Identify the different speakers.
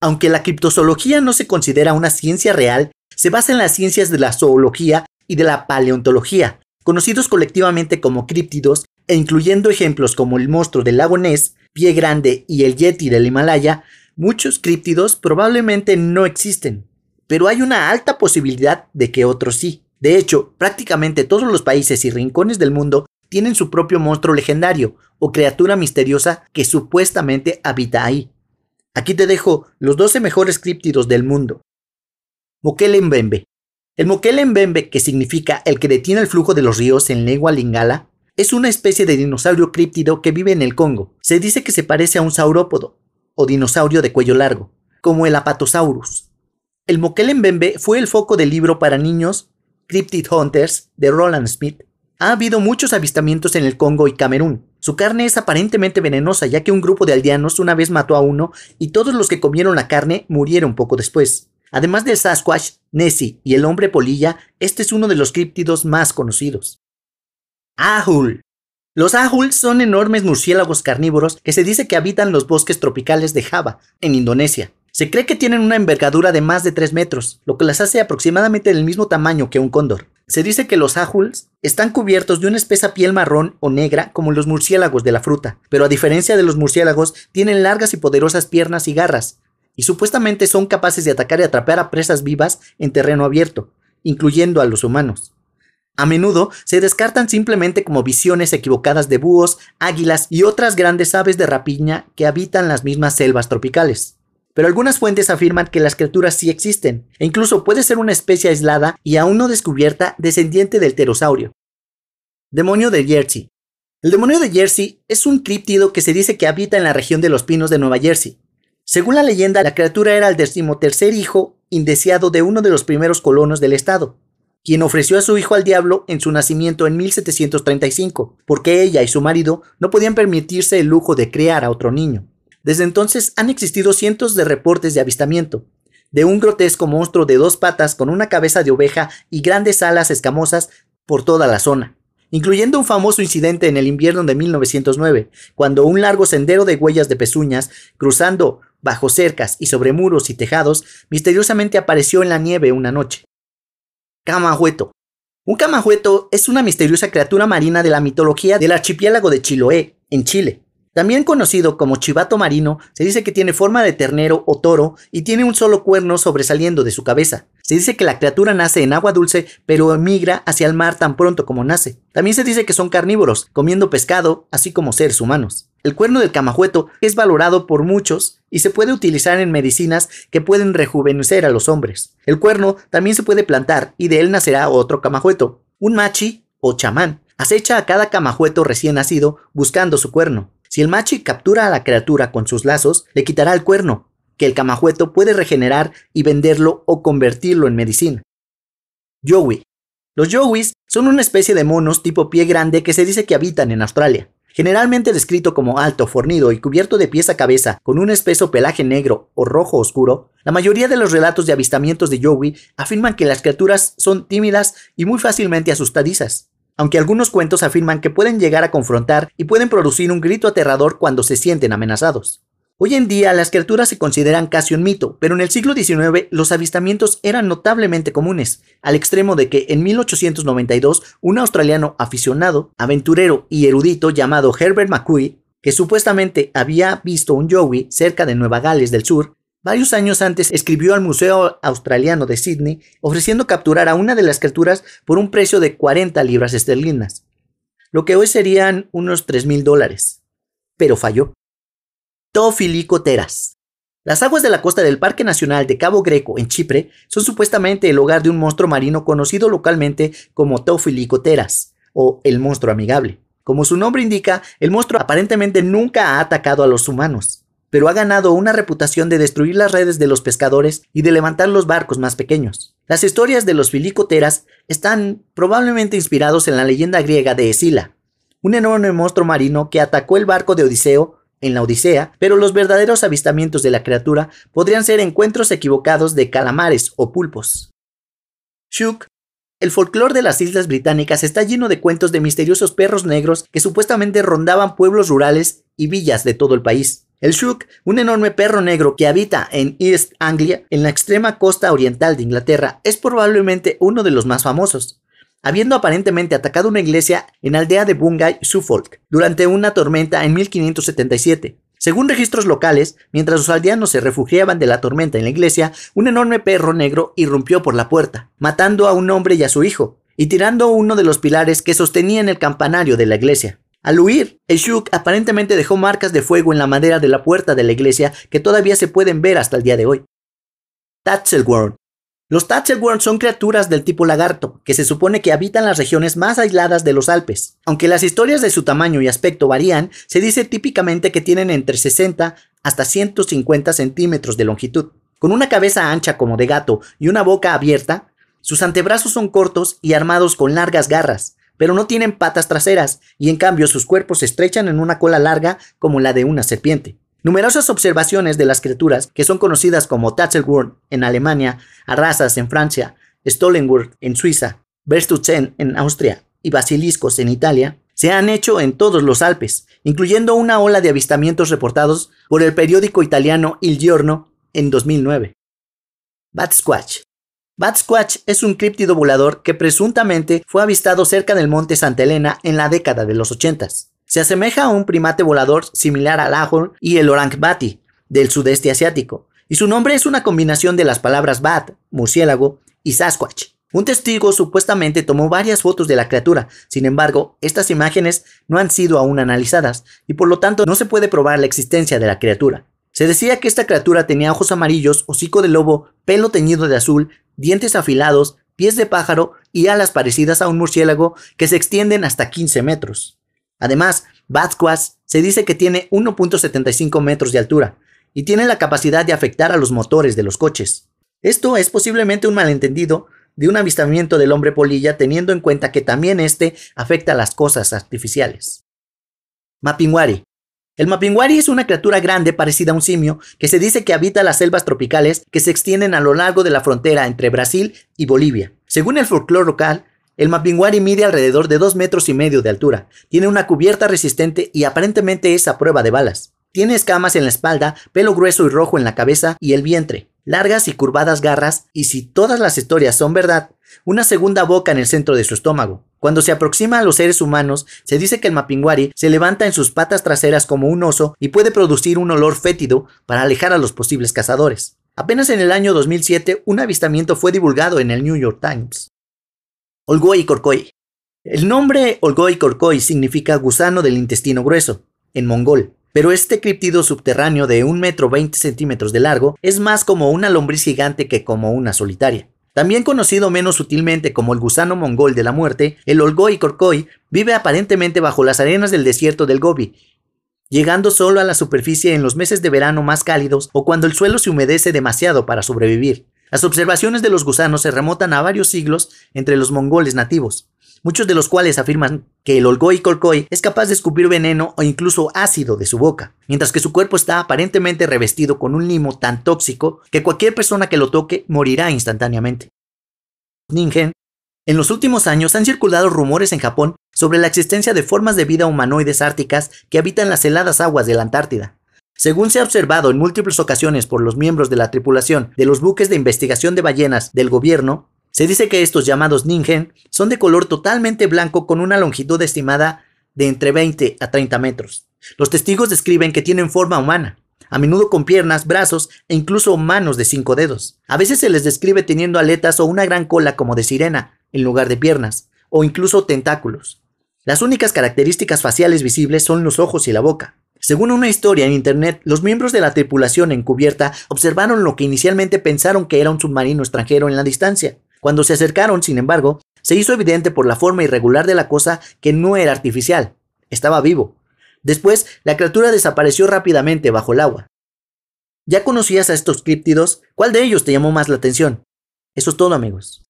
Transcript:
Speaker 1: Aunque la criptozoología no se considera una ciencia real, se basa en las ciencias de la zoología y de la paleontología, conocidos colectivamente como críptidos, e incluyendo ejemplos como el monstruo del lago Ness, Pie Grande y el Yeti del Himalaya, muchos críptidos probablemente no existen, pero hay una alta posibilidad de que otros sí. De hecho, prácticamente todos los países y rincones del mundo tienen su propio monstruo legendario o criatura misteriosa que supuestamente habita ahí. Aquí te dejo los 12 mejores críptidos del mundo. Mbembe. El Mbembe, que significa el que detiene el flujo de los ríos en lengua lingala, es una especie de dinosaurio críptido que vive en el Congo. Se dice que se parece a un saurópodo, o dinosaurio de cuello largo, como el Apatosaurus. El Mbembe fue el foco del libro para niños Cryptid Hunters de Roland Smith. Ha habido muchos avistamientos en el Congo y Camerún, su carne es aparentemente venenosa ya que un grupo de aldeanos una vez mató a uno y todos los que comieron la carne murieron poco después. Además del Sasquatch, Nessie y el hombre polilla, este es uno de los críptidos más conocidos. Ahul. Los ahul son enormes murciélagos carnívoros que se dice que habitan los bosques tropicales de Java, en Indonesia. Se cree que tienen una envergadura de más de 3 metros, lo que las hace aproximadamente del mismo tamaño que un cóndor. Se dice que los ajuls están cubiertos de una espesa piel marrón o negra como los murciélagos de la fruta, pero a diferencia de los murciélagos tienen largas y poderosas piernas y garras, y supuestamente son capaces de atacar y atrapar a presas vivas en terreno abierto, incluyendo a los humanos. A menudo se descartan simplemente como visiones equivocadas de búhos, águilas y otras grandes aves de rapiña que habitan las mismas selvas tropicales pero algunas fuentes afirman que las criaturas sí existen, e incluso puede ser una especie aislada y aún no descubierta descendiente del pterosaurio. Demonio de Jersey. El demonio de Jersey es un críptido que se dice que habita en la región de los pinos de Nueva Jersey. Según la leyenda, la criatura era el decimotercer hijo indeseado de uno de los primeros colonos del estado, quien ofreció a su hijo al diablo en su nacimiento en 1735, porque ella y su marido no podían permitirse el lujo de criar a otro niño. Desde entonces han existido cientos de reportes de avistamiento, de un grotesco monstruo de dos patas con una cabeza de oveja y grandes alas escamosas por toda la zona, incluyendo un famoso incidente en el invierno de 1909, cuando un largo sendero de huellas de pezuñas, cruzando bajo cercas y sobre muros y tejados, misteriosamente apareció en la nieve una noche. Camajueto. Un camajueto es una misteriosa criatura marina de la mitología del archipiélago de Chiloé, en Chile. También conocido como chivato marino, se dice que tiene forma de ternero o toro y tiene un solo cuerno sobresaliendo de su cabeza. Se dice que la criatura nace en agua dulce, pero emigra hacia el mar tan pronto como nace. También se dice que son carnívoros, comiendo pescado, así como seres humanos. El cuerno del camajueto es valorado por muchos y se puede utilizar en medicinas que pueden rejuvenecer a los hombres. El cuerno también se puede plantar y de él nacerá otro camajueto, un machi o chamán. Acecha a cada camajueto recién nacido buscando su cuerno. Si el machi captura a la criatura con sus lazos, le quitará el cuerno, que el camajueto puede regenerar y venderlo o convertirlo en medicina. Yowie. Los yowis son una especie de monos tipo pie grande que se dice que habitan en Australia. Generalmente descrito como alto, fornido y cubierto de pies a cabeza con un espeso pelaje negro o rojo oscuro, la mayoría de los relatos de avistamientos de Yowie afirman que las criaturas son tímidas y muy fácilmente asustadizas aunque algunos cuentos afirman que pueden llegar a confrontar y pueden producir un grito aterrador cuando se sienten amenazados. Hoy en día las criaturas se consideran casi un mito, pero en el siglo XIX los avistamientos eran notablemente comunes, al extremo de que en 1892 un australiano aficionado, aventurero y erudito llamado Herbert McCoy, que supuestamente había visto un Yowie cerca de Nueva Gales del Sur, Varios años antes escribió al Museo Australiano de Sydney ofreciendo capturar a una de las criaturas por un precio de 40 libras esterlinas, lo que hoy serían unos 3 mil dólares. Pero falló. Tofilicoteras. Las aguas de la costa del Parque Nacional de Cabo Greco en Chipre son supuestamente el hogar de un monstruo marino conocido localmente como Tofilicoteras o el monstruo amigable. Como su nombre indica, el monstruo aparentemente nunca ha atacado a los humanos pero ha ganado una reputación de destruir las redes de los pescadores y de levantar los barcos más pequeños. Las historias de los filicoteras están probablemente inspirados en la leyenda griega de Escila, un enorme monstruo marino que atacó el barco de Odiseo en la Odisea, pero los verdaderos avistamientos de la criatura podrían ser encuentros equivocados de calamares o pulpos. Shuk el folclore de las islas británicas está lleno de cuentos de misteriosos perros negros que supuestamente rondaban pueblos rurales y villas de todo el país. El Shook, un enorme perro negro que habita en East Anglia, en la extrema costa oriental de Inglaterra, es probablemente uno de los más famosos, habiendo aparentemente atacado una iglesia en la aldea de Bungay, Suffolk, durante una tormenta en 1577. Según registros locales, mientras los aldeanos se refugiaban de la tormenta en la iglesia, un enorme perro negro irrumpió por la puerta, matando a un hombre y a su hijo, y tirando uno de los pilares que sostenían el campanario de la iglesia. Al huir, el Shuk aparentemente dejó marcas de fuego en la madera de la puerta de la iglesia que todavía se pueden ver hasta el día de hoy. Tatzelworm. Los Tatzelworm son criaturas del tipo lagarto, que se supone que habitan las regiones más aisladas de los Alpes. Aunque las historias de su tamaño y aspecto varían, se dice típicamente que tienen entre 60 hasta 150 centímetros de longitud. Con una cabeza ancha como de gato y una boca abierta, sus antebrazos son cortos y armados con largas garras, pero no tienen patas traseras y en cambio sus cuerpos se estrechan en una cola larga como la de una serpiente. Numerosas observaciones de las criaturas, que son conocidas como Tatzelwurm en Alemania, Arrasas en Francia, Stollenwurm en Suiza, Berstutzen en Austria y Basiliscos en Italia, se han hecho en todos los Alpes, incluyendo una ola de avistamientos reportados por el periódico italiano Il Giorno en 2009. Bat Squatch Bat-Squatch es un críptido volador que presuntamente fue avistado cerca del monte Santa Elena en la década de los 80. Se asemeja a un primate volador similar al ahorn y el orang bati del sudeste asiático, y su nombre es una combinación de las palabras bat, murciélago, y Sasquatch. Un testigo supuestamente tomó varias fotos de la criatura, sin embargo, estas imágenes no han sido aún analizadas, y por lo tanto no se puede probar la existencia de la criatura. Se decía que esta criatura tenía ojos amarillos, hocico de lobo, pelo teñido de azul, dientes afilados, pies de pájaro y alas parecidas a un murciélago que se extienden hasta 15 metros. Además, Batsquash se dice que tiene 1.75 metros de altura y tiene la capacidad de afectar a los motores de los coches. Esto es posiblemente un malentendido de un avistamiento del hombre polilla teniendo en cuenta que también este afecta a las cosas artificiales. Mapinguari el mapinguari es una criatura grande parecida a un simio que se dice que habita las selvas tropicales que se extienden a lo largo de la frontera entre Brasil y Bolivia. Según el folclore local, el mapinguari mide alrededor de dos metros y medio de altura, tiene una cubierta resistente y aparentemente es a prueba de balas. Tiene escamas en la espalda, pelo grueso y rojo en la cabeza y el vientre, largas y curvadas garras y si todas las historias son verdad, una segunda boca en el centro de su estómago. Cuando se aproxima a los seres humanos, se dice que el mapinguari se levanta en sus patas traseras como un oso y puede producir un olor fétido para alejar a los posibles cazadores. Apenas en el año 2007, un avistamiento fue divulgado en el New York Times. Olgoi Korkoi. El nombre Olgoi Korkoi significa gusano del intestino grueso, en mongol, pero este criptido subterráneo de un metro 20 centímetros de largo es más como una lombriz gigante que como una solitaria. También conocido menos sutilmente como el gusano mongol de la muerte, el Olgoi Korkoi vive aparentemente bajo las arenas del desierto del Gobi, llegando solo a la superficie en los meses de verano más cálidos o cuando el suelo se humedece demasiado para sobrevivir. Las observaciones de los gusanos se remontan a varios siglos entre los mongoles nativos, muchos de los cuales afirman que el Olgoi Korkoi es capaz de escupir veneno o incluso ácido de su boca, mientras que su cuerpo está aparentemente revestido con un limo tan tóxico que cualquier persona que lo toque morirá instantáneamente. Ningen, en los últimos años han circulado rumores en Japón sobre la existencia de formas de vida humanoides árticas que habitan las heladas aguas de la Antártida. Según se ha observado en múltiples ocasiones por los miembros de la tripulación de los buques de investigación de ballenas del gobierno, se dice que estos llamados ningen son de color totalmente blanco con una longitud estimada de entre 20 a 30 metros. Los testigos describen que tienen forma humana, a menudo con piernas, brazos e incluso manos de cinco dedos. A veces se les describe teniendo aletas o una gran cola como de sirena, en lugar de piernas, o incluso tentáculos. Las únicas características faciales visibles son los ojos y la boca. Según una historia en internet, los miembros de la tripulación encubierta observaron lo que inicialmente pensaron que era un submarino extranjero en la distancia. Cuando se acercaron, sin embargo, se hizo evidente por la forma irregular de la cosa que no era artificial, estaba vivo. Después, la criatura desapareció rápidamente bajo el agua. ¿Ya conocías a estos críptidos? ¿Cuál de ellos te llamó más la atención? Eso es todo amigos.